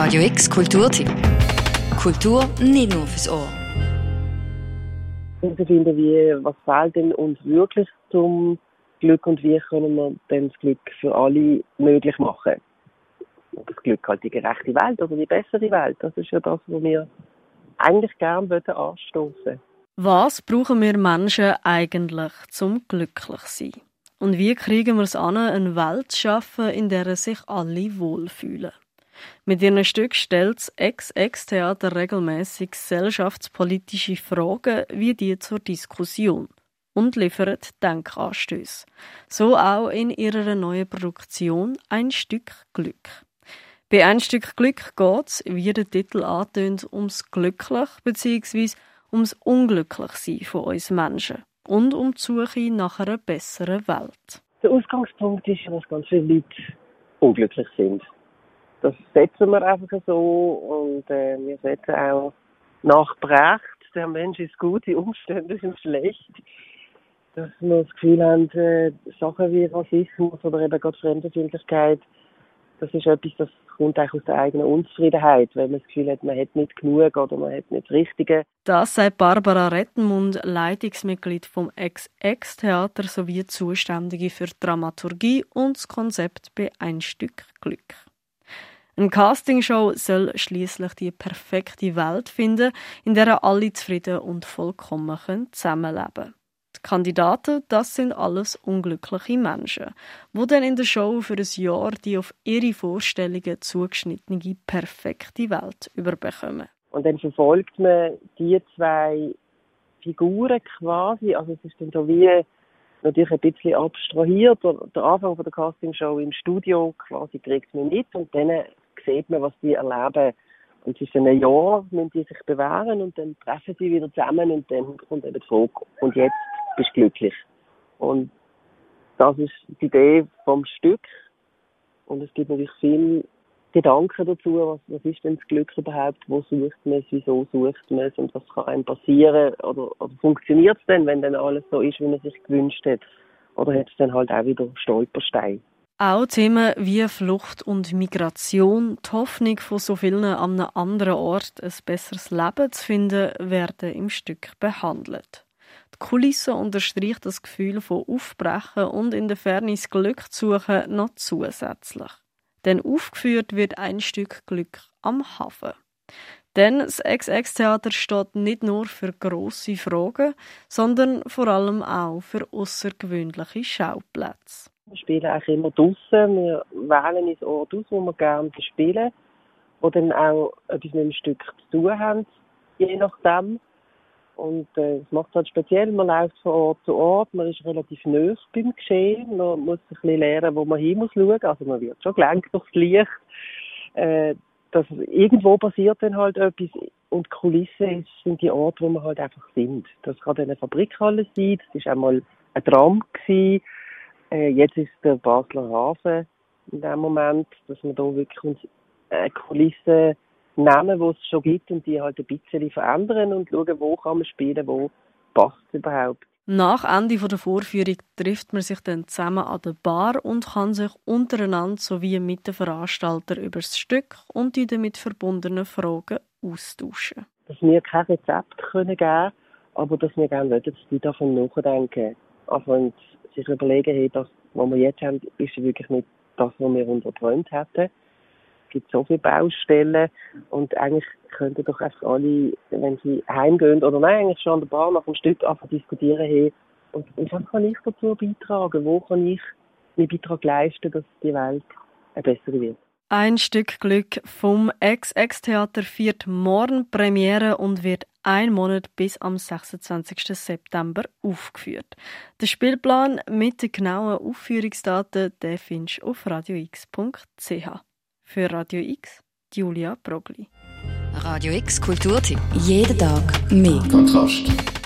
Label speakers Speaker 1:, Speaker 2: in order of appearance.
Speaker 1: Radio X Kulturtipp. Kultur nicht nur fürs Ohr.
Speaker 2: Ich finde, wie, was fehlt denn uns wirklich zum Glück und wie können wir denn das Glück für alle möglich machen? Das Glück halt die gerechte Welt oder die bessere Welt. Das ist ja das, was wir eigentlich gerne anstoßen
Speaker 3: Was brauchen wir Menschen eigentlich zum glücklich sein? Und wie kriegen wir es an, eine Welt zu schaffen, in der sich alle wohlfühlen? Mit ihren Stück stellt das Ex-Ex-Theater regelmäßig gesellschaftspolitische Fragen wie die zur Diskussion und liefert Denkanstöße. So auch in ihrer neuen Produktion Ein Stück Glück. Bei Ein Stück Glück geht es, wie der Titel antönt, ums Glücklich bzw. ums Unglücklichsein von uns Menschen und um die Suche nach einer besseren Welt.
Speaker 2: Der Ausgangspunkt ist, dass ganz viele Leute unglücklich sind. Das setzen wir einfach so und äh, wir setzen auch nach Brecht, der Mensch ist gut, die Umstände sind schlecht. Dass wir das Gefühl haben, äh, Sachen wie Rassismus oder eben gerade Fremdenfeindlichkeit, das ist etwas, das kommt eigentlich aus der eigenen Unzufriedenheit, weil man das Gefühl hat, man hat nicht genug oder man hat nicht das Richtige.
Speaker 3: Das sagt Barbara Rettenmund, Leitungsmitglied vom Ex-Ex-Theater sowie Zuständige für Dramaturgie und das Konzept bei Ein Stück Glück. Eine Castingshow soll schließlich die perfekte Welt finden, in der alle zufrieden und vollkommen zusammenleben können. Die Kandidaten, das sind alles unglückliche Menschen, die dann in der Show für ein Jahr die auf ihre Vorstellungen zugeschnittene perfekte Welt überbekommen.
Speaker 2: Und dann verfolgt man die zwei Figuren quasi, also es ist dann so wie natürlich ein bisschen abstrahiert. Der Anfang der Castingshow im Studio quasi kriegt man mit und dann sieht man, was die erleben. Und es ist ein Jahr, müssen die sich bewähren und dann treffen sie wieder zusammen und dann kommt eben die Frage, und jetzt bist du glücklich. Und das ist die Idee vom Stück. Und es gibt natürlich viel Gedanken dazu, was, was ist denn das Glück überhaupt, wo sucht man es, wieso sucht man es und was kann einem passieren oder, oder funktioniert es denn, wenn dann alles so ist, wie man sich gewünscht hat oder hat es dann halt auch wieder Stolpersteine.
Speaker 3: Auch Themen wie Flucht und Migration, die Hoffnung von so vielen an einem anderen Ort ein besseres Leben zu finden, werden im Stück behandelt. Die Kulisse unterstreicht das Gefühl von Aufbrechen und in der Ferne das Glück zu suchen noch zusätzlich. Denn aufgeführt wird ein Stück Glück am Hafen. Denn das XX-Theater steht nicht nur für grosse Fragen, sondern vor allem auch für außergewöhnliche Schauplätze.
Speaker 2: Wir spielen eigentlich immer draußen. Wir wählen uns Ort aus, wo wir gerne spielen. Oder dann auch etwas mit dem Stück zu tun haben, je nachdem. Und äh, das macht es halt speziell. Man läuft von Ort zu Ort, man ist relativ nah beim Geschehen. Man muss ein bisschen lernen, wo man hin muss schauen. Also man wird schon gelenkt durchs Licht. Äh, dass irgendwo passiert dann halt etwas und Kulisse sind die Orte, wo man halt einfach sind. Das kann eine Fabrikhalle sein, das war einmal ein Tram gewesen, äh, jetzt ist der Basler Hafen in dem Moment, dass wir da wirklich uns äh, Kulissen nehmen, die es schon gibt und die halt ein bisschen verändern und schauen, wo kann man spielen, wo passt es überhaupt.
Speaker 3: Nach Ende der Vorführung trifft man sich dann zusammen an der Bar und kann sich untereinander sowie mit den Veranstaltern über das Stück und die damit verbundenen Fragen austauschen.
Speaker 2: Dass wir kein Rezept können geben aber dass wir gerne wollen, dass die davon nachdenken. Also sich überlegen, hey, das, was wir jetzt haben, ist wirklich nicht das, was wir uns erträumt hätten. Es gibt so viele Baustellen und eigentlich könnten doch einfach alle, wenn sie heimgehen oder nein, eigentlich schon an der Bar nach einem Stück einfach diskutieren, hey, und, und was kann ich dazu beitragen? Wo kann ich meinen Beitrag leisten, dass die Welt eine bessere wird?
Speaker 3: Ein Stück Glück vom Ex-Ex-Theater feiert morgen Premiere und wird ein Monat bis am 26. September aufgeführt. Der Spielplan mit den genauen Aufführungsdaten den findest du auf radiox.ch. Für Radio X, Julia Brogli.
Speaker 1: Radio X Kulturtipp. Jeden Tag mehr.
Speaker 4: Kontrast.